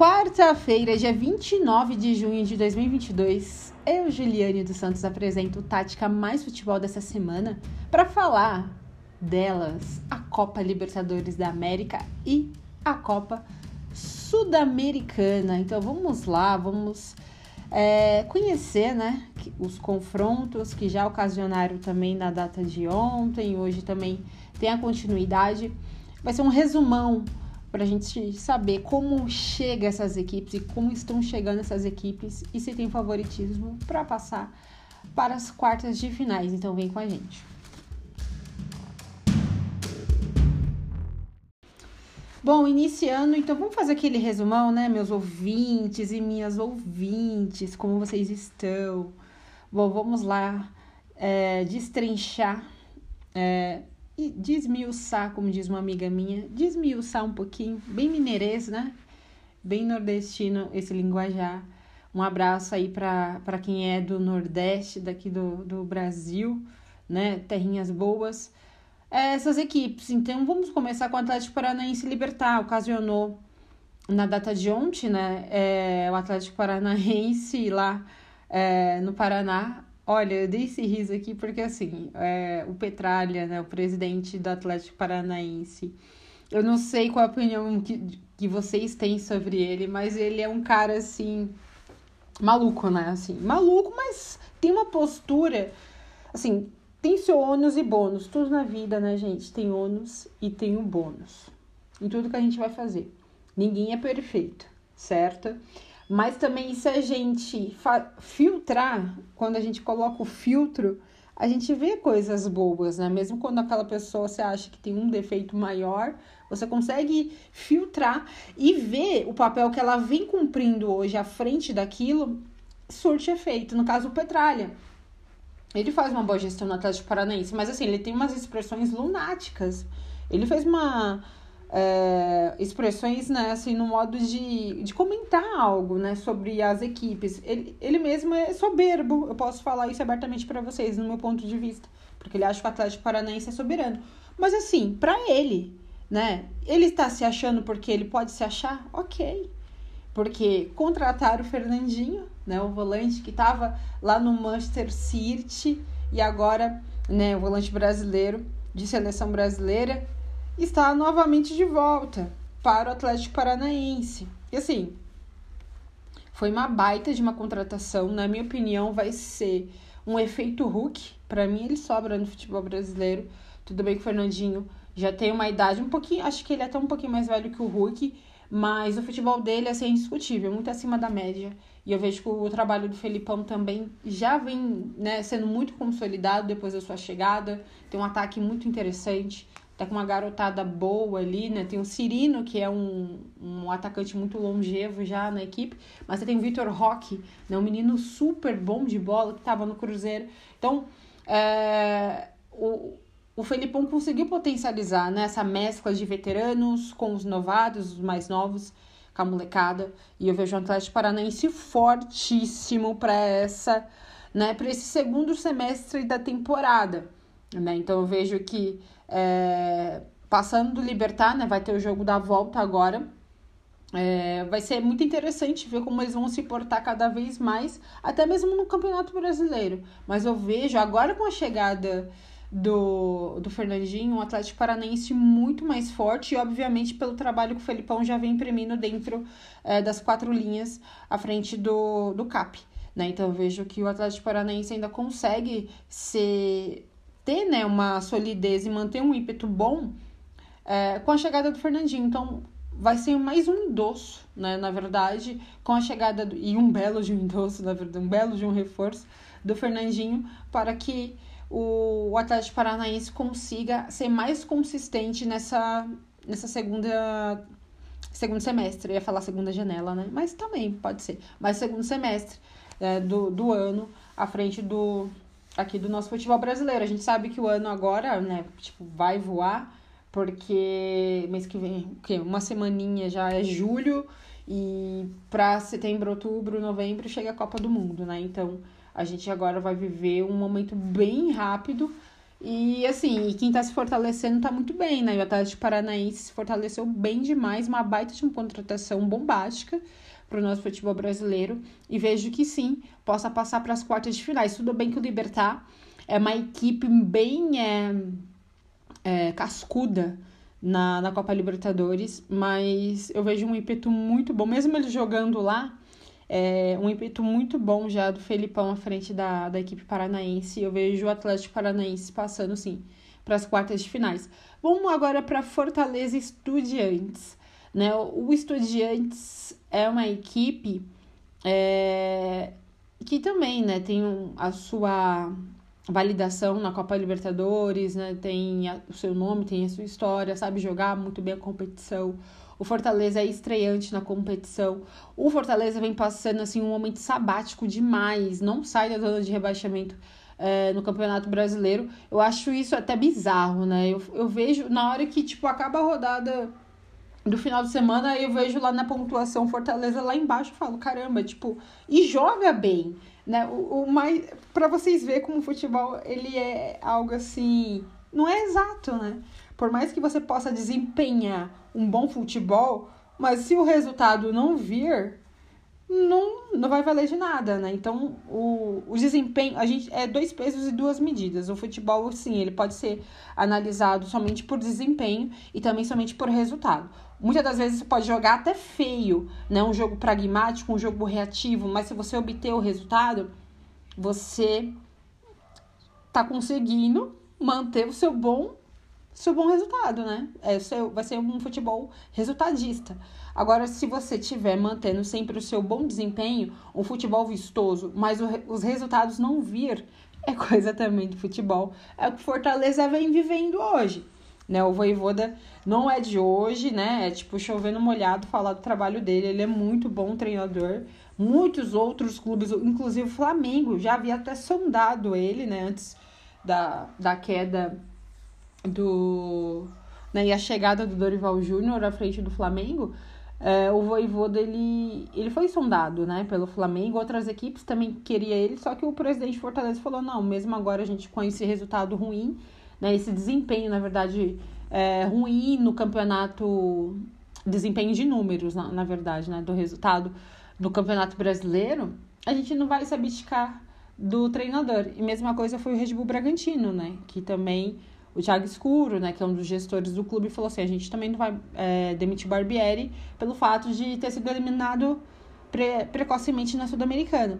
Quarta-feira, dia 29 de junho de 2022, eu, Juliane dos Santos, apresento o Tática Mais Futebol dessa semana para falar delas, a Copa Libertadores da América e a Copa Sudamericana. Então vamos lá, vamos é, conhecer né, os confrontos que já ocasionaram também na data de ontem, hoje também tem a continuidade. Vai ser um resumão para a gente saber como chega essas equipes e como estão chegando essas equipes e se tem favoritismo para passar para as quartas de finais. Então vem com a gente. Bom, iniciando, então vamos fazer aquele resumão, né, meus ouvintes e minhas ouvintes, como vocês estão? Bom, vamos lá é, destrinchar é, e desmiuçar, como diz uma amiga minha, desmiuçar um pouquinho, bem mineirês, né? Bem nordestino esse linguajar. Um abraço aí para quem é do Nordeste, daqui do, do Brasil, né? Terrinhas boas. É, essas equipes. Então, vamos começar com o Atlético Paranaense Libertar. Ocasionou na data de ontem, né? É, o Atlético Paranaense lá é, no Paraná Olha, eu dei esse riso aqui porque, assim, é, o Petralha, né, o presidente do Atlético Paranaense, eu não sei qual a opinião que, que vocês têm sobre ele, mas ele é um cara, assim, maluco, né? Assim, maluco, mas tem uma postura, assim, tem seu ônus e bônus. Tudo na vida, né, gente? Tem ônus e tem o bônus. Em tudo que a gente vai fazer. Ninguém é perfeito, certo? Mas também se a gente filtrar, quando a gente coloca o filtro, a gente vê coisas boas, né? Mesmo quando aquela pessoa você acha que tem um defeito maior, você consegue filtrar e ver o papel que ela vem cumprindo hoje à frente daquilo, surte efeito. No caso, o Petralha. Ele faz uma boa gestão no Atlético Paranaense, mas assim, ele tem umas expressões lunáticas. Ele fez uma é, expressões, né, assim, no modo de, de comentar algo, né, sobre as equipes. Ele, ele mesmo é soberbo, eu posso falar isso abertamente para vocês, no meu ponto de vista, porque ele acha que o Atlético Paranaense é soberano. Mas assim, para ele, né, ele está se achando porque ele pode se achar? Ok. Porque contrataram o Fernandinho, né, o volante que estava lá no Manchester City e agora, né, o volante brasileiro de seleção brasileira está novamente de volta para o Atlético Paranaense. E assim, foi uma baita de uma contratação, na minha opinião, vai ser um efeito Hulk. Para mim, ele sobra no futebol brasileiro. Tudo bem que o Fernandinho já tem uma idade um pouquinho, acho que ele é até um pouquinho mais velho que o Hulk, mas o futebol dele é assim, indiscutível, muito acima da média. E eu vejo que o trabalho do Felipão também já vem né, sendo muito consolidado depois da sua chegada. Tem um ataque muito interessante tá com uma garotada boa ali, né? Tem o Cirino, que é um, um atacante muito longevo já na equipe, mas você tem o Vitor Roque, né? Um menino super bom de bola que estava no Cruzeiro. Então, é, o, o Felipão conseguiu potencializar né, essa mescla de veteranos com os novados, os mais novos, com a molecada. E eu vejo o Atlético Paranaense fortíssimo para essa, né, para esse segundo semestre da temporada. Né? Então eu vejo que é, passando do Libertar, né? Vai ter o jogo da volta agora. É, vai ser muito interessante ver como eles vão se portar cada vez mais, até mesmo no Campeonato Brasileiro. Mas eu vejo agora com a chegada do, do Fernandinho, um Atlético Paranaense muito mais forte, e obviamente pelo trabalho que o Felipão já vem imprimindo dentro é, das quatro linhas à frente do, do CAP. Né? Então eu vejo que o Atlético Paranaense ainda consegue ser ter né, uma solidez e manter um ímpeto bom é, com a chegada do Fernandinho. Então, vai ser mais um endosso, né, na verdade, com a chegada, do, e um belo de um endosso, na verdade, um belo de um reforço do Fernandinho, para que o, o Atlético Paranaense consiga ser mais consistente nessa, nessa segunda segundo semestre, ia falar segunda janela, né? Mas também pode ser. Mas segundo semestre é, do, do ano, à frente do, aqui do nosso futebol brasileiro. A gente sabe que o ano agora, né, tipo, vai voar, porque mês que vem, que uma semaninha já é julho e para setembro, outubro, novembro chega a Copa do Mundo, né? Então, a gente agora vai viver um momento bem rápido E assim, quem tá se fortalecendo tá muito bem, né? O Atlético Paranaense se fortaleceu bem demais, uma baita de uma contratação bombástica para o nosso futebol brasileiro. E vejo que sim, possa passar para as quartas de finais. Tudo bem que o Libertar é uma equipe bem é, é, cascuda na, na Copa Libertadores, mas eu vejo um ímpeto muito bom, mesmo ele jogando lá, é, um ímpeto muito bom já do Felipão à frente da, da equipe paranaense. Eu vejo o Atlético Paranaense passando, sim, para as quartas de finais. Vamos agora para Fortaleza Estudiantes. Né? O Estudiantes é uma equipe é, que também né, tem um, a sua validação na Copa Libertadores, né? tem a, o seu nome, tem a sua história, sabe jogar muito bem a competição. O Fortaleza é estreante na competição. O Fortaleza vem passando assim um momento sabático demais, não sai da zona de rebaixamento é, no Campeonato Brasileiro. Eu acho isso até bizarro, né? Eu, eu vejo na hora que tipo acaba a rodada do final de semana, eu vejo lá na pontuação Fortaleza lá embaixo, falo, caramba, tipo, e joga bem, né? O, o mais para vocês verem como o futebol ele é algo assim, não é exato, né? Por mais que você possa desempenhar um bom futebol, mas se o resultado não vir, não, não vai valer de nada, né? Então, o, o desempenho, a gente é dois pesos e duas medidas. O futebol, sim, ele pode ser analisado somente por desempenho e também somente por resultado. Muitas das vezes você pode jogar até feio, né? Um jogo pragmático, um jogo reativo, mas se você obter o resultado, você tá conseguindo manter o seu bom seu bom resultado, né? É, seu, vai ser um futebol resultadista. Agora, se você tiver mantendo sempre o seu bom desempenho, um futebol vistoso, mas o, os resultados não vir, é coisa também do futebol. É o que Fortaleza vem vivendo hoje. Né? O Voivoda não é de hoje, né? É tipo chovendo molhado falar do trabalho dele. Ele é muito bom treinador. Muitos outros clubes, inclusive o Flamengo, já havia até sondado ele, né? Antes da, da queda do. Né, e a chegada do Dorival Júnior à frente do Flamengo, é, o Voivoda ele, ele foi sondado né, pelo Flamengo, outras equipes também queriam ele, só que o presidente Fortaleza falou: não, mesmo agora a gente com esse resultado ruim, né, esse desempenho, na verdade, é, ruim no campeonato, desempenho de números, na, na verdade, né, do resultado do campeonato brasileiro, a gente não vai se abdicar do treinador. E mesma coisa foi o Red Bull Bragantino, né, que também o Thiago Escuro, né, que é um dos gestores do clube, falou assim: a gente também não vai é, demitir Barbieri pelo fato de ter sido eliminado pre precocemente na Sul-Americana.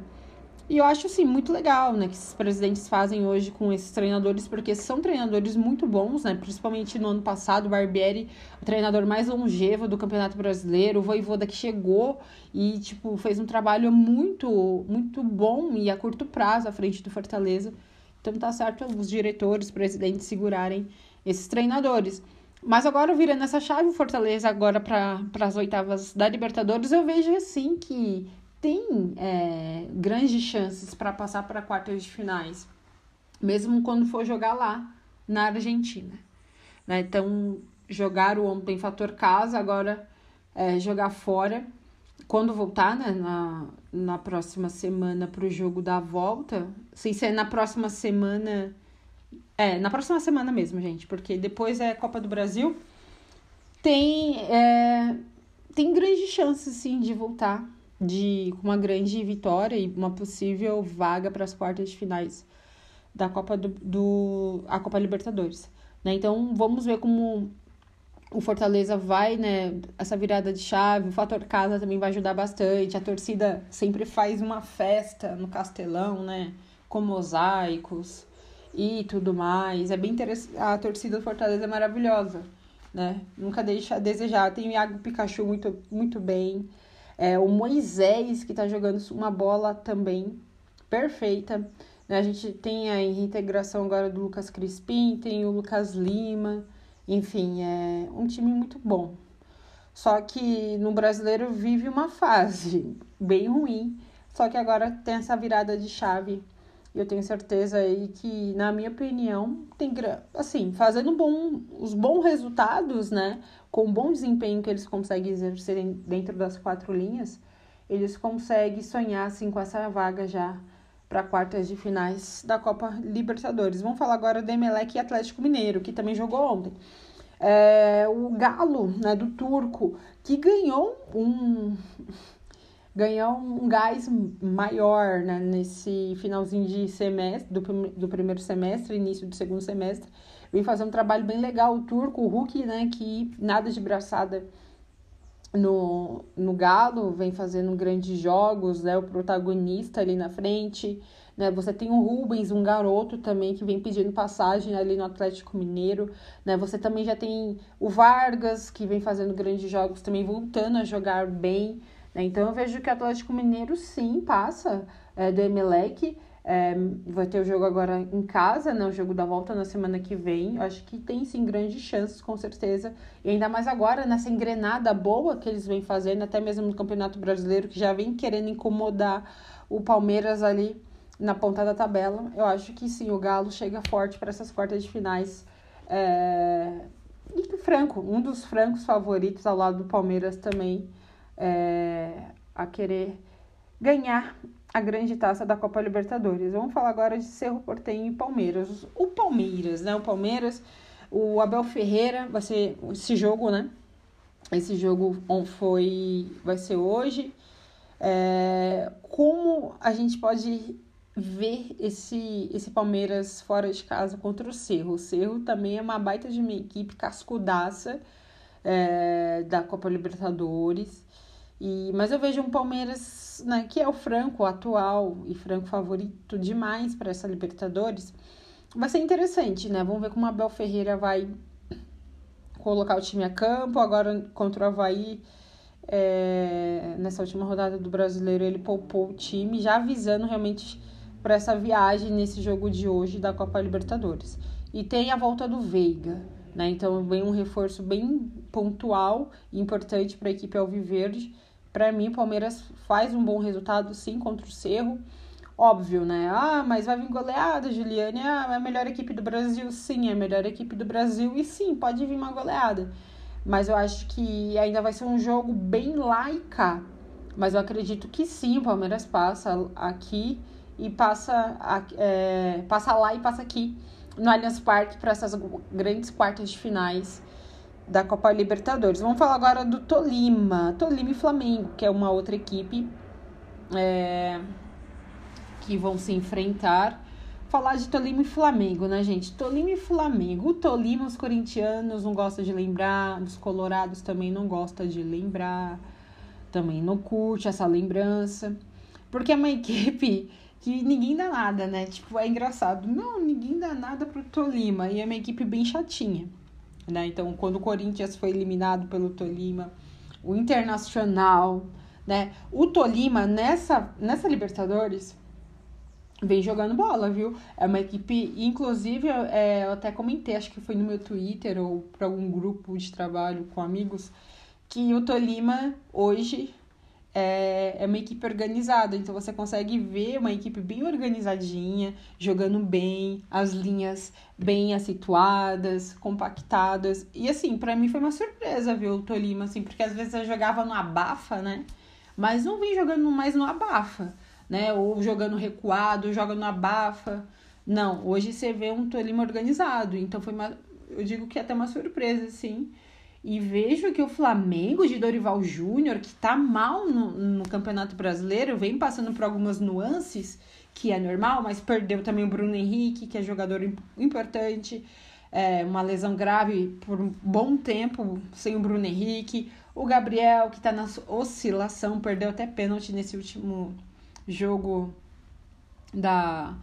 E eu acho, assim, muito legal, né, que esses presidentes fazem hoje com esses treinadores, porque são treinadores muito bons, né, principalmente no ano passado, o Barbieri, o treinador mais longevo do Campeonato Brasileiro, o Voivoda que chegou e, tipo, fez um trabalho muito, muito bom e a curto prazo à frente do Fortaleza. Então tá certo os diretores, presidentes segurarem esses treinadores. Mas agora virando essa chave, o Fortaleza agora para as oitavas da Libertadores, eu vejo assim que tem é, grandes chances para passar para quartas de finais, mesmo quando for jogar lá na Argentina. Né? Então, jogar o ontem fator casa, agora é, jogar fora quando voltar, né, na, na próxima semana para o jogo da volta, sem ser na próxima semana. É, na próxima semana mesmo, gente, porque depois é Copa do Brasil. Tem, é, tem grande chance, sim, de voltar de uma grande vitória e uma possível vaga para as quartas de finais da Copa do, do a Copa Libertadores. Né? Então vamos ver como o Fortaleza vai, né, essa virada de chave, o fator casa também vai ajudar bastante. A torcida sempre faz uma festa no Castelão, né, com mosaicos e tudo mais. É bem interessante. A torcida do Fortaleza é maravilhosa, né? Nunca deixa a desejar. Tem o Iago Pikachu muito, muito bem. É, o Moisés, que tá jogando uma bola também perfeita. Né? A gente tem a reintegração agora do Lucas Crispim, tem o Lucas Lima. Enfim, é um time muito bom. Só que no brasileiro vive uma fase bem ruim. Só que agora tem essa virada de chave. E eu tenho certeza aí que, na minha opinião, tem assim, fazendo bom, os bons resultados, né? Com o bom desempenho que eles conseguem exercer dentro das quatro linhas, eles conseguem sonhar assim com essa vaga já para quartas de finais da Copa Libertadores. Vamos falar agora do Emelec e Atlético Mineiro, que também jogou ontem. É, o Galo, né, do Turco, que ganhou um ganhou um gás maior né, nesse finalzinho de semestre, do, do primeiro semestre, início do segundo semestre. Vem fazendo um trabalho bem legal. O Turco, o Hulk, né, que nada de braçada no, no Galo, vem fazendo grandes jogos, né? O protagonista ali na frente, né? Você tem o Rubens, um garoto também que vem pedindo passagem ali no Atlético Mineiro, né? Você também já tem o Vargas, que vem fazendo grandes jogos, também voltando a jogar bem? Então eu vejo que o Atlético Mineiro sim passa é, do Emelec, é, vai ter o jogo agora em casa, né? O jogo da volta na semana que vem. Eu acho que tem sim grandes chances, com certeza. E ainda mais agora, nessa engrenada boa que eles vêm fazendo, até mesmo no Campeonato Brasileiro, que já vem querendo incomodar o Palmeiras ali na ponta da tabela. Eu acho que sim, o Galo chega forte para essas quartas de finais. É... E Franco, um dos francos favoritos ao lado do Palmeiras também, é... a querer ganhar a grande taça da Copa Libertadores. Vamos falar agora de Cerro Porteño e Palmeiras. O Palmeiras, né? O Palmeiras, o Abel Ferreira, vai ser esse jogo, né? Esse jogo foi, vai ser hoje. É, como a gente pode ver esse, esse Palmeiras fora de casa contra o Cerro? O Cerro também é uma baita de uma equipe cascudaça é, da Copa Libertadores. E, mas eu vejo um Palmeiras, né, que é o Franco atual e Franco favorito demais para essa Libertadores. Vai ser interessante, né? Vamos ver como a Abel Ferreira vai colocar o time a campo. Agora contra o Havaí, é, nessa última rodada do brasileiro, ele poupou o time, já avisando realmente para essa viagem nesse jogo de hoje da Copa Libertadores. E tem a volta do Veiga, né? Então vem um reforço bem pontual e importante para a equipe Alviverde para mim, o Palmeiras faz um bom resultado sim contra o Cerro. Óbvio, né? Ah, mas vai vir goleada, Juliane. Ah, é a melhor equipe do Brasil. Sim, é a melhor equipe do Brasil. E sim, pode vir uma goleada. Mas eu acho que ainda vai ser um jogo bem laica. Mas eu acredito que sim, o Palmeiras passa aqui e passa, é, passa lá e passa aqui no Allianz Parque para essas grandes quartas de finais da Copa Libertadores. Vamos falar agora do Tolima, Tolima e Flamengo, que é uma outra equipe é, que vão se enfrentar. Falar de Tolima e Flamengo, né, gente? Tolima e Flamengo. O Tolima, os corintianos não gostam de lembrar, os colorados também não gostam de lembrar, também não curte essa lembrança, porque é uma equipe que ninguém dá nada, né? Tipo, é engraçado. Não, ninguém dá nada pro Tolima, e é uma equipe bem chatinha. Né? Então, quando o Corinthians foi eliminado pelo Tolima, o Internacional, né? O Tolima nessa nessa Libertadores vem jogando bola, viu? É uma equipe, inclusive, é, eu até comentei, acho que foi no meu Twitter ou para algum grupo de trabalho com amigos, que o Tolima hoje é, é uma equipe organizada, então você consegue ver uma equipe bem organizadinha, jogando bem, as linhas bem situadas, compactadas. E assim, para mim foi uma surpresa ver o Tolima, assim, porque às vezes eu jogava no abafa, né? Mas não vem jogando mais no abafa, né? Ou jogando recuado, joga no abafa. Não, hoje você vê um Tolima organizado, então foi uma. Eu digo que é até uma surpresa, assim e vejo que o Flamengo de Dorival Júnior, que tá mal no, no Campeonato Brasileiro, vem passando por algumas nuances, que é normal, mas perdeu também o Bruno Henrique, que é jogador importante, é, uma lesão grave por um bom tempo sem o Bruno Henrique. O Gabriel, que tá na oscilação, perdeu até pênalti nesse último jogo da,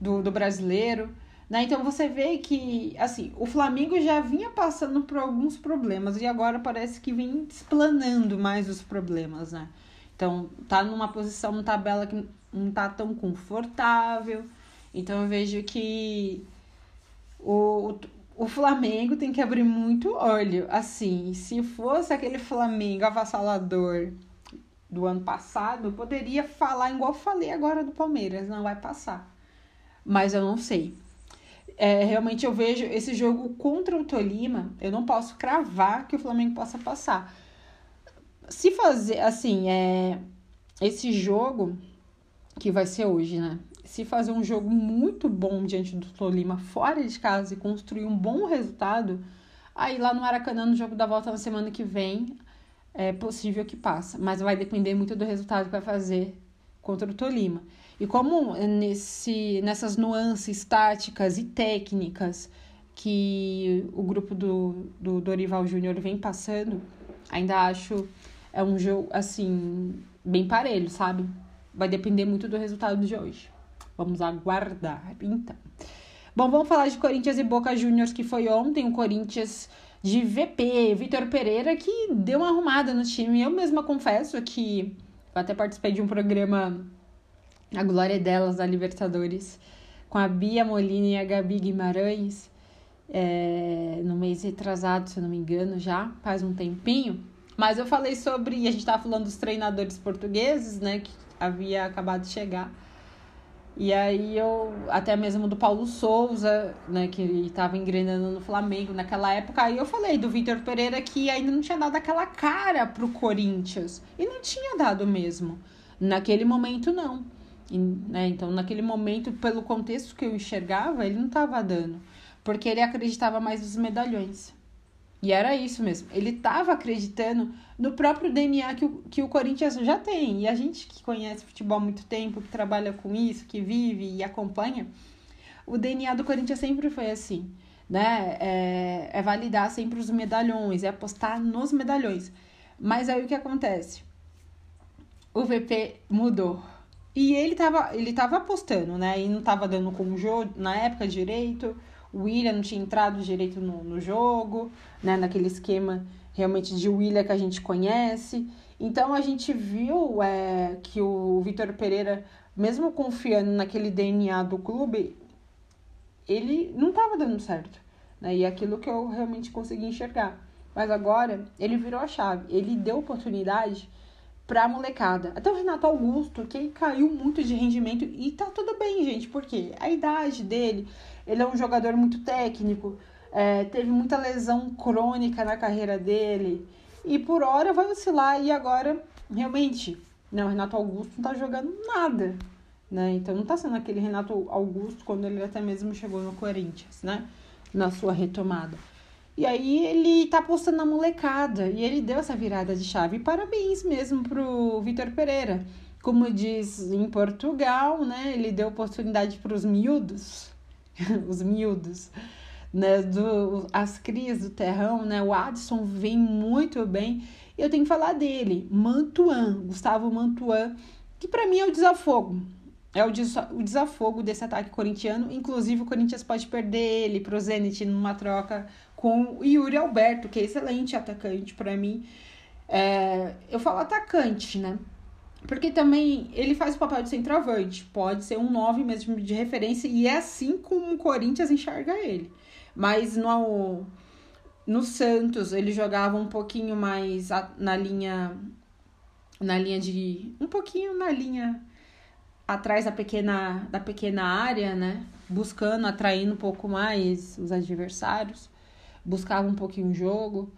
do, do brasileiro. Né? Então você vê que assim o Flamengo já vinha passando por alguns problemas e agora parece que vem explanando mais os problemas, né? Então tá numa posição na tabela que não tá tão confortável. Então eu vejo que o, o Flamengo tem que abrir muito olho. Assim, se fosse aquele Flamengo avassalador do ano passado, poderia falar igual eu falei agora do Palmeiras, não vai passar. Mas eu não sei é, realmente eu vejo esse jogo contra o Tolima, eu não posso cravar que o Flamengo possa passar. Se fazer, assim, é, esse jogo que vai ser hoje, né? Se fazer um jogo muito bom diante do Tolima fora de casa e construir um bom resultado, aí lá no Maracanã, no jogo da volta na semana que vem, é possível que passe. Mas vai depender muito do resultado que vai fazer contra o Tolima. E como nesse, nessas nuances táticas e técnicas que o grupo do, do Dorival Júnior vem passando, ainda acho é um jogo assim bem parelho, sabe? Vai depender muito do resultado de hoje. Vamos aguardar, então. Bom, vamos falar de Corinthians e Boca Juniors, que foi ontem. O Corinthians de VP, Vitor Pereira, que deu uma arrumada no time. Eu mesma confesso que eu até participei de um programa A Glória Delas, da Libertadores, com a Bia Molina e a Gabi Guimarães, é, no mês retrasado, se eu não me engano, já faz um tempinho. Mas eu falei sobre, a gente estava falando dos treinadores portugueses, né, que havia acabado de chegar. E aí eu, até mesmo do Paulo Souza, né, que estava engrenando no Flamengo naquela época, aí eu falei do Vitor Pereira que ainda não tinha dado aquela cara pro Corinthians. E não tinha dado mesmo. Naquele momento, não. E, né, então, naquele momento, pelo contexto que eu enxergava, ele não estava dando. Porque ele acreditava mais nos medalhões. E era isso mesmo. Ele estava acreditando no próprio DNA que o, que o Corinthians já tem. E a gente que conhece futebol há muito tempo, que trabalha com isso, que vive e acompanha, o DNA do Corinthians sempre foi assim. Né? É, é validar sempre os medalhões, é apostar nos medalhões. Mas aí o que acontece? O VP mudou. E ele estava ele tava apostando, né? E não estava dando com o jogo na época direito o William não tinha entrado direito no, no jogo, né? Naquele esquema realmente de William que a gente conhece. Então a gente viu é, que o Vitor Pereira, mesmo confiando naquele DNA do clube, ele não estava dando certo. Né? E aquilo que eu realmente consegui enxergar. Mas agora ele virou a chave. Ele deu oportunidade pra molecada. Até o Renato Augusto, que caiu muito de rendimento e tá tudo bem, gente, porque a idade dele, ele é um jogador muito técnico, é, teve muita lesão crônica na carreira dele e por hora vai oscilar e agora realmente, né, o Renato Augusto não tá jogando nada, né? Então não tá sendo aquele Renato Augusto quando ele até mesmo chegou no Corinthians, né? Na sua retomada. E aí ele tá postando na molecada e ele deu essa virada de chave. Parabéns mesmo pro Vitor Pereira. Como diz em Portugal, né? Ele deu oportunidade para os miúdos, os miúdos, né? Do, as crias do terrão, né? O Adson vem muito bem. Eu tenho que falar dele, Mantuan, Gustavo Mantuan, que para mim é o desafogo. É o, o desafogo desse ataque corintiano. Inclusive, o Corinthians pode perder ele pro Zenit numa troca com o Yuri Alberto, que é excelente atacante para mim. É, eu falo atacante, né? Porque também ele faz o papel de centroavante, pode ser um 9 mesmo de referência, e é assim como o Corinthians enxerga ele. Mas no, no Santos ele jogava um pouquinho mais na linha. Na linha de. Um pouquinho na linha atrás da pequena, da pequena área, né? Buscando, atraindo um pouco mais os adversários buscava um pouquinho o jogo.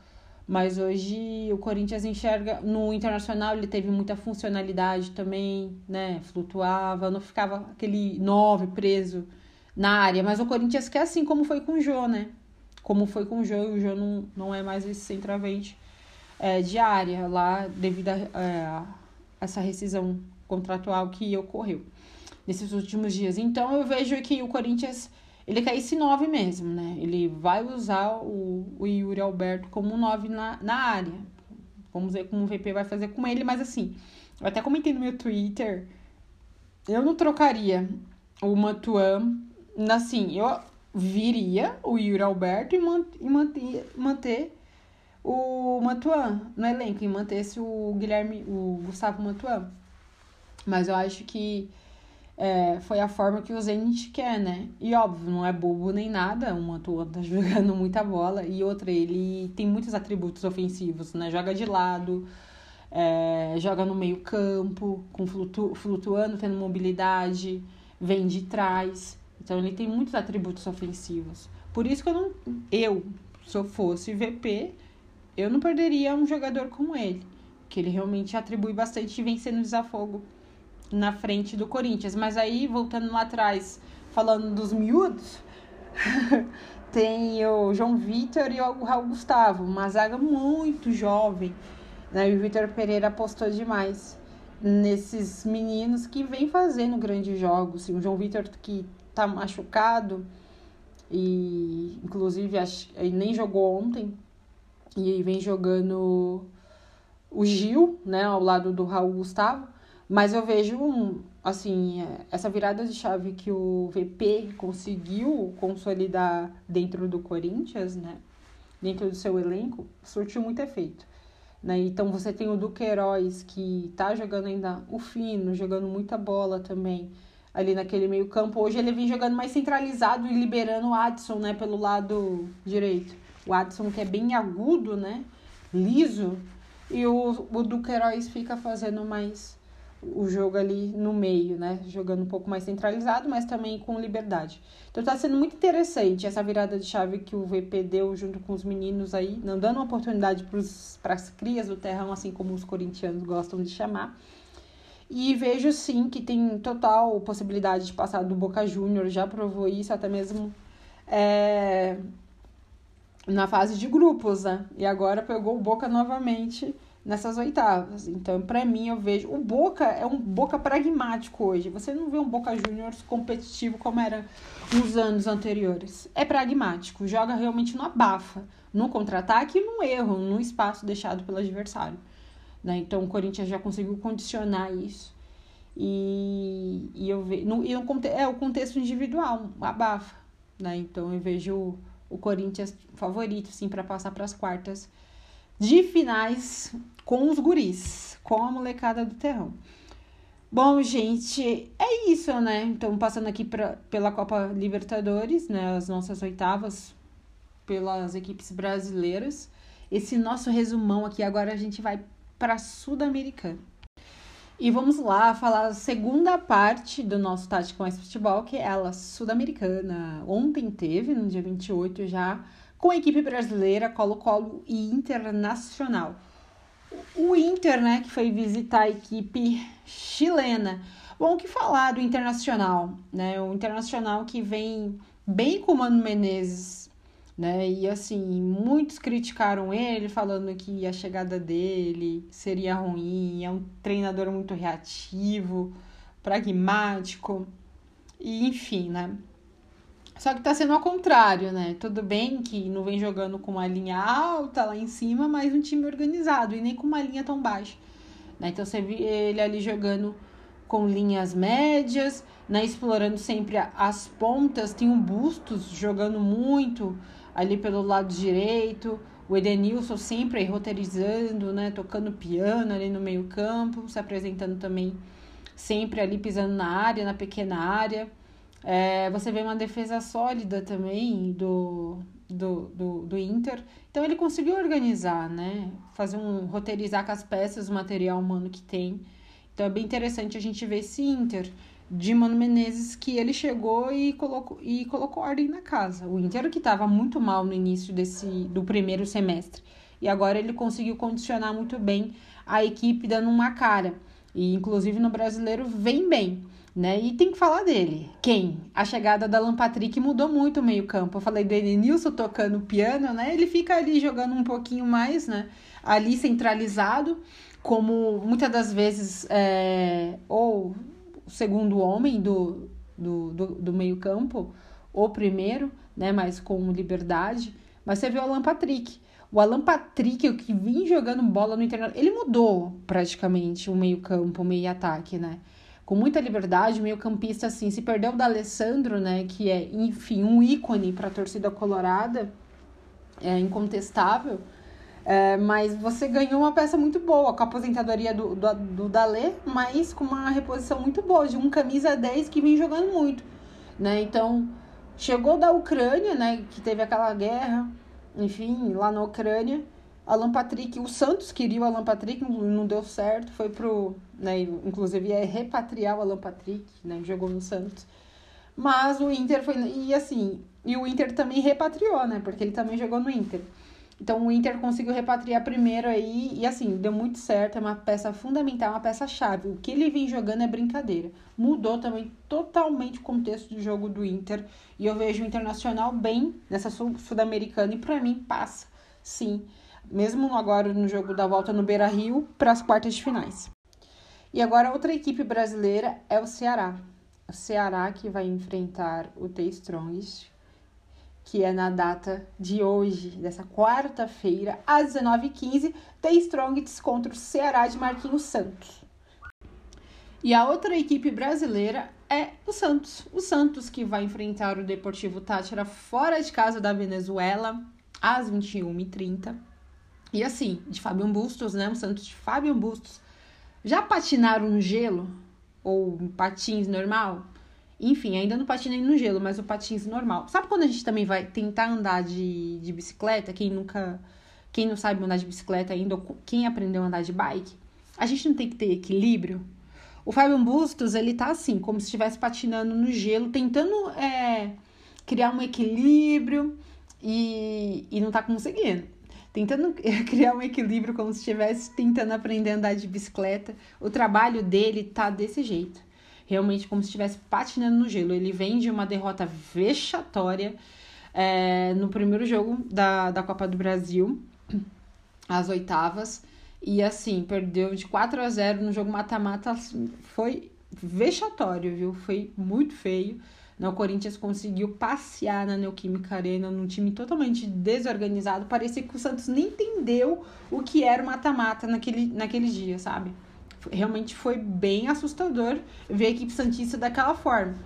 Mas hoje o Corinthians enxerga. No Internacional ele teve muita funcionalidade também, né? Flutuava, não ficava aquele nove preso na área. Mas o Corinthians quer assim como foi com o Jô, né? Como foi com o Jô, e o Jô não, não é mais esse centroavante é, de área lá devido a, é, a essa rescisão contratual que ocorreu nesses últimos dias. Então eu vejo que o Corinthians ele quer esse 9 mesmo, né? Ele vai usar o, o Yuri Alberto como 9 na, na área. Vamos ver como o VP vai fazer com ele, mas assim, eu até comentei no meu Twitter, eu não trocaria o Matuan, assim, eu viria o Yuri Alberto e, e manter, manter o Matuan no elenco, e mantesse o Guilherme, o Gustavo Matuan. Mas eu acho que é, foi a forma que o Zenit quer, né? E óbvio, não é bobo nem nada, uma tua tá jogando muita bola, e outra, ele tem muitos atributos ofensivos, né? Joga de lado, é, joga no meio campo, com flutu flutuando, tendo mobilidade, vem de trás. Então ele tem muitos atributos ofensivos. Por isso que eu não. Eu, se eu fosse VP, eu não perderia um jogador como ele. Que ele realmente atribui bastante e vem sendo desafogo na frente do Corinthians. Mas aí, voltando lá atrás, falando dos miúdos, tem o João Vitor e o Raul Gustavo, uma zaga muito jovem. Né? E o Vitor Pereira apostou demais nesses meninos que vem fazendo grandes jogos. O João Vitor que tá machucado e inclusive nem jogou ontem e vem jogando o Gil, né, ao lado do Raul Gustavo. Mas eu vejo um, assim, é, essa virada de chave que o VP conseguiu consolidar dentro do Corinthians, né? Dentro do seu elenco, surtiu muito efeito. Né? Então você tem o Duqueiroz que tá jogando ainda o fino, jogando muita bola também ali naquele meio campo. Hoje ele vem jogando mais centralizado e liberando o Adson, né, pelo lado direito. O Adson que é bem agudo, né, liso, e o, o Duqueiroz fica fazendo mais o jogo ali no meio, né? Jogando um pouco mais centralizado, mas também com liberdade. Então tá sendo muito interessante essa virada de chave que o VP deu junto com os meninos aí, não dando uma oportunidade para as crias do terrão, assim como os corintianos gostam de chamar. E vejo sim que tem total possibilidade de passar do Boca Júnior, já provou isso até mesmo é, na fase de grupos, né? E agora pegou o Boca novamente nessas oitavas. Então, para mim, eu vejo. O Boca é um Boca pragmático hoje. Você não vê um Boca Juniors competitivo como era nos anos anteriores. É pragmático, joga realmente no abafa, no contra-ataque e no erro, no espaço deixado pelo adversário. Né? Então, o Corinthians já conseguiu condicionar isso. E, e eu vejo. No, e no, é o contexto individual, abafa. Né? Então, eu vejo o, Corinthians favorito, sim, para passar para as quartas de finais com os guris, com a molecada do terrão. Bom, gente, é isso, né? Então, passando aqui pra, pela Copa Libertadores, né? As nossas oitavas pelas equipes brasileiras. Esse nosso resumão aqui, agora a gente vai para Sul-Americana. E vamos lá falar a segunda parte do nosso Tático Mais Futebol, que é ela sul-americana. Ontem teve, no dia 28 já, com a equipe brasileira, Colo-Colo e Internacional o Inter, né, que foi visitar a equipe chilena. Bom, o que falar do Internacional, né? O Internacional que vem bem com o Mano Menezes, né? E assim, muitos criticaram ele, falando que a chegada dele seria ruim, é um treinador muito reativo, pragmático, e enfim, né? Só que tá sendo ao contrário, né? Tudo bem que não vem jogando com uma linha alta lá em cima, mas um time organizado e nem com uma linha tão baixa. Né? Então você vê ele ali jogando com linhas médias, né? explorando sempre as pontas. Tem um Bustos jogando muito ali pelo lado direito. O Edenilson sempre aí roteirizando, né? Tocando piano ali no meio campo, se apresentando também sempre ali pisando na área, na pequena área. É, você vê uma defesa sólida também do, do, do, do, Inter. Então ele conseguiu organizar, né? Fazer um roteirizar com as peças o material humano que tem. Então é bem interessante a gente ver esse Inter de Mano Menezes que ele chegou e colocou, e colocou ordem na casa. O Inter que estava muito mal no início desse do primeiro semestre. E agora ele conseguiu condicionar muito bem a equipe dando uma cara. E inclusive no brasileiro vem bem né? E tem que falar dele. Quem? A chegada da Alan Patrick mudou muito o meio-campo. Eu falei do Edenilson tocando piano, né? Ele fica ali jogando um pouquinho mais, né? Ali centralizado, como muitas das vezes é, ou o segundo homem do, do, do, do meio-campo, ou primeiro, né? Mas com liberdade. Mas você vê o Alan Patrick. O Alan Patrick, o que vinha jogando bola no internet, ele mudou praticamente o meio-campo, o meio-ataque, né? Com muita liberdade, meio campista assim, se perdeu da Alessandro, né, que é, enfim, um ícone para a torcida colorada, é incontestável, é, mas você ganhou uma peça muito boa, com a aposentadoria do, do, do Dalê, mas com uma reposição muito boa, de um camisa 10 que vem jogando muito, né, então, chegou da Ucrânia, né, que teve aquela guerra, enfim, lá na Ucrânia, Alan Patrick, o Santos queria o Alan Patrick, não deu certo, foi pro, né, inclusive é repatriar o Alan Patrick, né, jogou no Santos. Mas o Inter foi, e assim, e o Inter também repatriou, né, porque ele também jogou no Inter. Então o Inter conseguiu repatriar primeiro aí e assim, deu muito certo, é uma peça fundamental, uma peça chave. O que ele vem jogando é brincadeira. Mudou também totalmente o contexto do jogo do Inter e eu vejo o Internacional bem nessa sul-americana e para mim passa, sim. Mesmo agora no jogo da volta no Beira-Rio para as quartas de finais. E agora outra equipe brasileira é o Ceará. O Ceará que vai enfrentar o T Strongest que é na data de hoje, dessa quarta-feira, às 19h15, The Strongest contra o Ceará de Marquinhos Santos. E a outra equipe brasileira é o Santos. O Santos que vai enfrentar o Deportivo Tátira fora de casa da Venezuela, às 21h30. E assim, de Fabian Bustos, né? O Santos de Fabian Bustos. Já patinaram no gelo? Ou patins normal? Enfim, ainda não patinei no gelo, mas o patins normal. Sabe quando a gente também vai tentar andar de, de bicicleta? Quem nunca. Quem não sabe andar de bicicleta ainda, ou quem aprendeu a andar de bike, a gente não tem que ter equilíbrio. O Fábio Bustos, ele tá assim, como se estivesse patinando no gelo, tentando é, criar um equilíbrio e, e não tá conseguindo. Tentando criar um equilíbrio como se estivesse tentando aprender a andar de bicicleta. O trabalho dele tá desse jeito realmente como se estivesse patinando no gelo. Ele vem de uma derrota vexatória é, no primeiro jogo da, da Copa do Brasil, as oitavas. E assim, perdeu de 4 a 0 no jogo mata-mata. Foi vexatório, viu? Foi muito feio. O Corinthians conseguiu passear na Neoquímica Arena num time totalmente desorganizado. Parecia que o Santos nem entendeu o que era o mata-mata naquele, naquele dia, sabe? realmente foi bem assustador ver a equipe Santista daquela forma.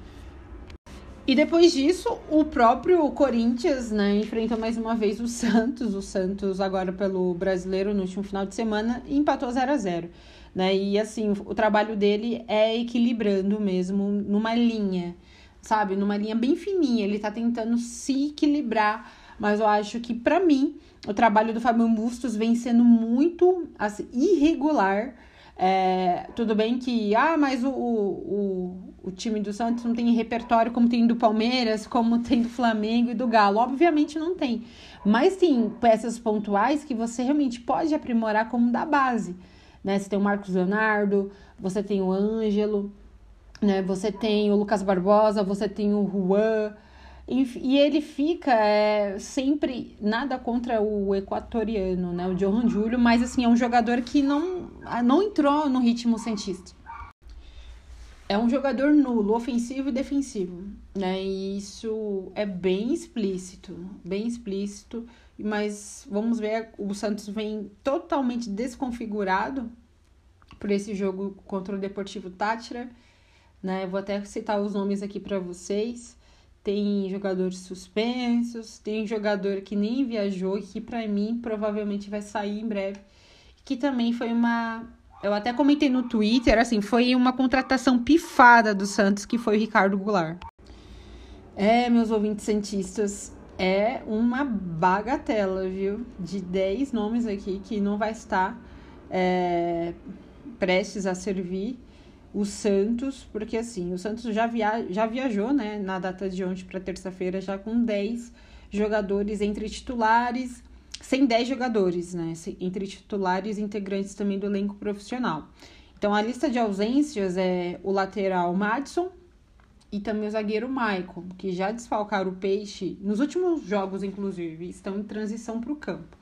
E depois disso, o próprio Corinthians, né, enfrenta mais uma vez o Santos, o Santos agora pelo Brasileiro no último final de semana, empatou 0 a 0 né? E assim, o trabalho dele é equilibrando mesmo numa linha, sabe? Numa linha bem fininha, ele tá tentando se equilibrar, mas eu acho que para mim, o trabalho do Fábio Bustos vem sendo muito assim, irregular é, tudo bem que, ah, mas o, o, o time do Santos não tem repertório como tem do Palmeiras, como tem do Flamengo e do Galo. Obviamente não tem. Mas tem peças pontuais que você realmente pode aprimorar como da base. Né? Você tem o Marcos Leonardo, você tem o Ângelo, né? você tem o Lucas Barbosa, você tem o Juan. E, ele fica é, sempre nada contra o equatoriano, né? O Johan Júlio, mas assim, é um jogador que não, não entrou no ritmo cientista. É um jogador nulo, ofensivo e defensivo, né? E isso é bem explícito, bem explícito. Mas vamos ver, o Santos vem totalmente desconfigurado por esse jogo contra o Deportivo Tátira, né? Eu vou até citar os nomes aqui para vocês tem jogadores suspensos, tem jogador que nem viajou e que para mim provavelmente vai sair em breve, que também foi uma eu até comentei no Twitter, assim, foi uma contratação pifada do Santos, que foi o Ricardo Goulart. É, meus ouvintes santistas, é uma bagatela, viu? De 10 nomes aqui que não vai estar é, prestes a servir o Santos, porque assim, o Santos já, via, já viajou, né, na data de ontem para terça-feira, já com 10 jogadores entre titulares, sem 10 jogadores, né, entre titulares e integrantes também do elenco profissional. Então, a lista de ausências é o lateral Madison e também o zagueiro Maicon, que já desfalcaram o Peixe nos últimos jogos, inclusive, estão em transição para o campo.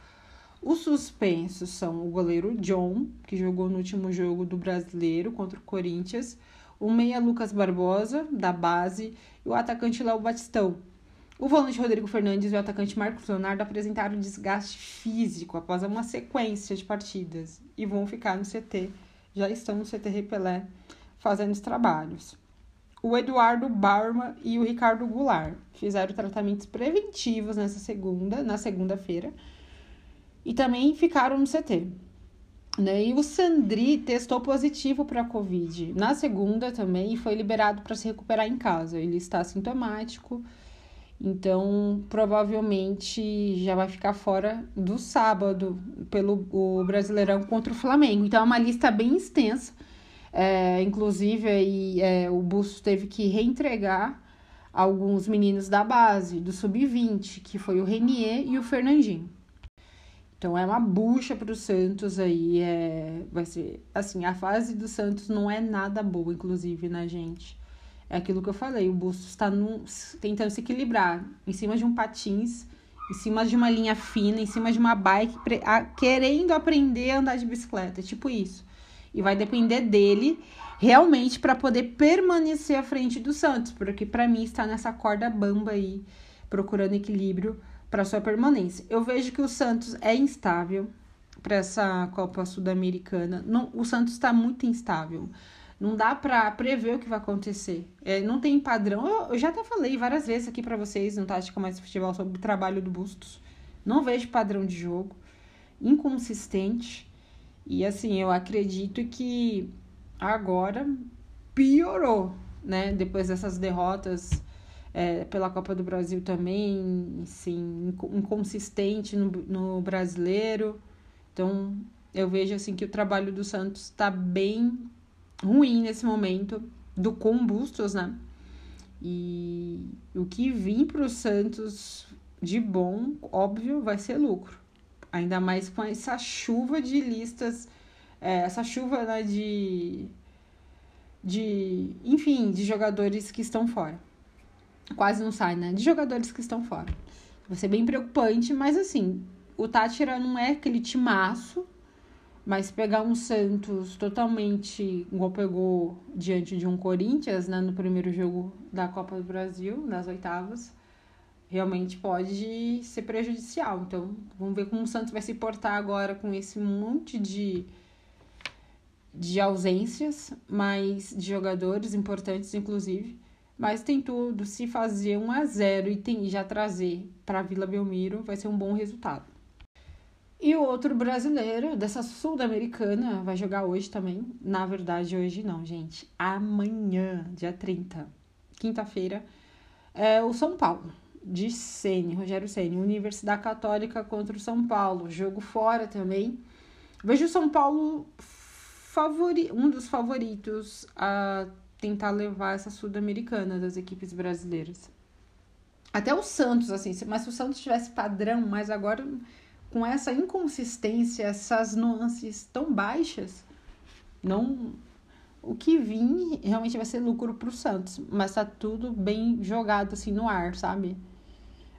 Os suspensos são o goleiro John, que jogou no último jogo do Brasileiro contra o Corinthians, o meia Lucas Barbosa, da base, e o atacante Léo Batistão. O volante Rodrigo Fernandes e o atacante Marcos Leonardo apresentaram desgaste físico após uma sequência de partidas e vão ficar no CT, já estão no CT Repelé fazendo os trabalhos. O Eduardo Barma e o Ricardo Goulart fizeram tratamentos preventivos nessa segunda, na segunda-feira, e também ficaram no CT. Né? E o Sandri testou positivo para a Covid na segunda também e foi liberado para se recuperar em casa. Ele está sintomático, então provavelmente já vai ficar fora do sábado pelo o Brasileirão contra o Flamengo. Então é uma lista bem extensa. É, inclusive aí, é, o Bustos teve que reentregar alguns meninos da base, do sub-20, que foi o Renier e o Fernandinho. Então é uma bucha para o Santos aí. É, vai ser assim, a fase do Santos não é nada boa, inclusive, né, gente? É aquilo que eu falei, o Bustos está tentando se equilibrar em cima de um patins, em cima de uma linha fina, em cima de uma bike, a, querendo aprender a andar de bicicleta, tipo isso. E vai depender dele realmente para poder permanecer à frente do Santos, porque para mim está nessa corda bamba aí, procurando equilíbrio para sua permanência. Eu vejo que o Santos é instável para essa Copa Sul-Americana. O Santos está muito instável. Não dá para prever o que vai acontecer. É, não tem padrão. Eu, eu, já até falei várias vezes aqui para vocês no Tática Mais Futebol sobre o trabalho do Bustos. Não vejo padrão de jogo. Inconsistente. E assim, eu acredito que agora piorou, né? Depois dessas derrotas é, pela Copa do Brasil também, sim, inconsistente no, no brasileiro. Então, eu vejo assim que o trabalho do Santos está bem ruim nesse momento do combustos, né? E o que vir para o Santos de bom, óbvio, vai ser lucro. Ainda mais com essa chuva de listas, é, essa chuva né, de, de, enfim, de jogadores que estão fora quase não sai, né? De jogadores que estão fora. Vai ser bem preocupante, mas assim, o Tátira não é aquele timaço, mas pegar um Santos totalmente igual pegou diante de um Corinthians, né, no primeiro jogo da Copa do Brasil, nas oitavas, realmente pode ser prejudicial. Então, vamos ver como o Santos vai se portar agora com esse monte de de ausências, mas de jogadores importantes, inclusive mas tem tudo. Se fazer 1 a 0 e tem, já trazer para Vila Belmiro, vai ser um bom resultado. E o outro brasileiro dessa sul-americana vai jogar hoje também. Na verdade, hoje não, gente. Amanhã, dia 30, quinta-feira, é o São Paulo, de Sene, Rogério Sene, Universidade Católica contra o São Paulo. Jogo fora também. Vejo o São Paulo favori, um dos favoritos a tentar levar essa sul-americana das equipes brasileiras. Até o Santos, assim, mas se o Santos tivesse padrão, mas agora com essa inconsistência, essas nuances tão baixas, não o que vir realmente vai ser lucro para o Santos, mas tá tudo bem jogado assim no ar, sabe?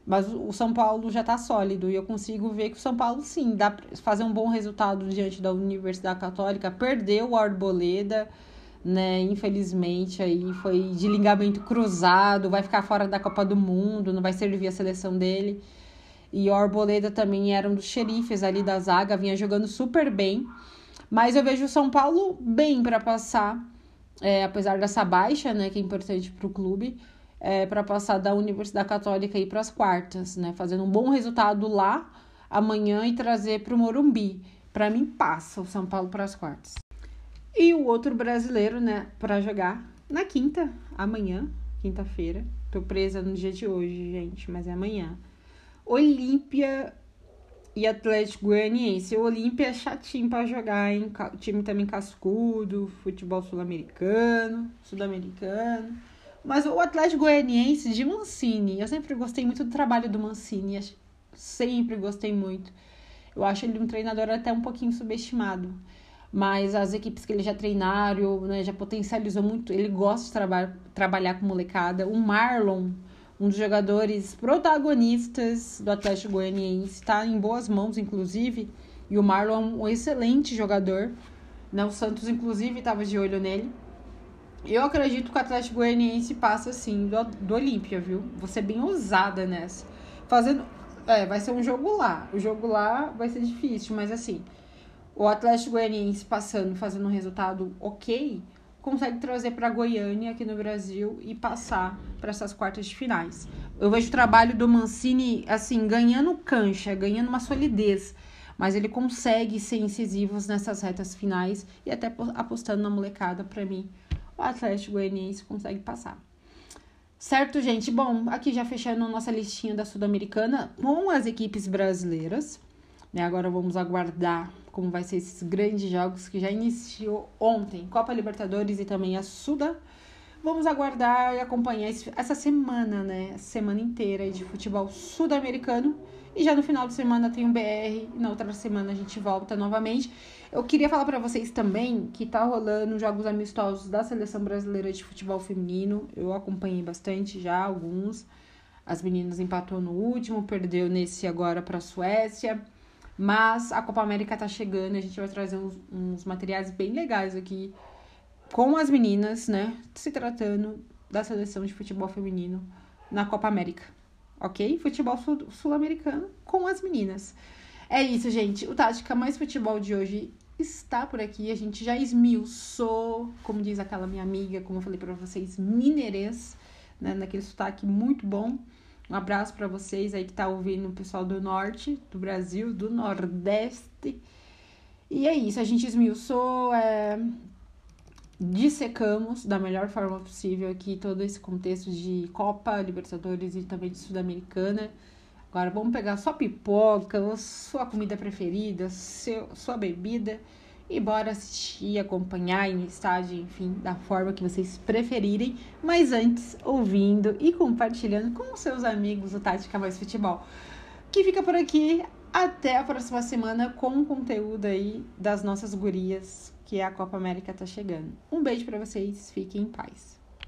Mas o São Paulo já tá sólido e eu consigo ver que o São Paulo sim dá fazer um bom resultado diante da Universidade Católica, perdeu o Arboleda, né? Infelizmente aí foi de ligamento cruzado, vai ficar fora da Copa do Mundo, não vai servir a seleção dele. E o Arboleda também era um dos xerifes ali da zaga, vinha jogando super bem. Mas eu vejo o São Paulo bem para passar, é, apesar dessa baixa, né, que é importante para o clube, é, para passar da Universidade Católica e para as quartas, né, fazendo um bom resultado lá amanhã e trazer para o Morumbi. Para mim, passa o São Paulo para as quartas. E o outro brasileiro, né, para jogar na quinta, amanhã, quinta-feira. Tô presa no dia de hoje, gente, mas é amanhã. Olímpia e Atlético Goianiense. O Olímpia é chatinho para jogar, hein? O time também cascudo, futebol sul-americano, sul-americano. Mas o Atlético Goianiense de Mancini, eu sempre gostei muito do trabalho do Mancini, sempre gostei muito. Eu acho ele um treinador até um pouquinho subestimado mas as equipes que ele já treinaram, né, já potencializou muito, ele gosta de traba trabalhar com molecada. O Marlon, um dos jogadores protagonistas do Atlético Goianiense, está em boas mãos, inclusive, e o Marlon é um excelente jogador. Né? O Santos, inclusive, estava de olho nele. Eu acredito que o Atlético Goianiense passa, assim, do, do Olímpia, viu? Vou ser bem ousada nessa. Fazendo... É, vai ser um jogo lá. O jogo lá vai ser difícil, mas assim o Atlético Goianiense passando, fazendo um resultado ok, consegue trazer para Goiânia aqui no Brasil e passar para essas quartas de finais. Eu vejo o trabalho do Mancini assim ganhando cancha, ganhando uma solidez, mas ele consegue ser incisivo nessas retas finais e até apostando na molecada para mim. O Atlético Goianiense consegue passar. Certo, gente? Bom, aqui já fechando nossa listinha da Sul-Americana com as equipes brasileiras. Né? Agora vamos aguardar como vai ser esses grandes jogos que já iniciou ontem, Copa Libertadores e também a Suda. Vamos aguardar e acompanhar essa semana, né? Semana inteira de futebol sul-americano E já no final de semana tem um BR, na outra semana a gente volta novamente. Eu queria falar para vocês também que tá rolando jogos amistosos da seleção brasileira de futebol feminino. Eu acompanhei bastante já alguns. As meninas empatou no último, perdeu nesse agora para a Suécia. Mas a Copa América tá chegando, a gente vai trazer uns, uns materiais bem legais aqui com as meninas, né? Se tratando da seleção de futebol feminino na Copa América, ok? Futebol sul-americano com as meninas. É isso, gente. O Tática Mais Futebol de hoje está por aqui. A gente já esmiuçou, como diz aquela minha amiga, como eu falei para vocês, mineirês, né? Naquele sotaque muito bom. Um abraço para vocês aí que tá ouvindo o pessoal do norte do Brasil, do Nordeste. E é isso, a gente esmiuçou, é, dissecamos da melhor forma possível aqui todo esse contexto de Copa, Libertadores e também de Sul-Americana. Agora vamos pegar sua pipoca, sua comida preferida, seu, sua bebida e bora assistir, acompanhar em estádio, enfim, da forma que vocês preferirem, mas antes ouvindo e compartilhando com seus amigos o Tática Mais Futebol. Que fica por aqui. Até a próxima semana com conteúdo aí das nossas gurias, que a Copa América tá chegando. Um beijo para vocês, fiquem em paz.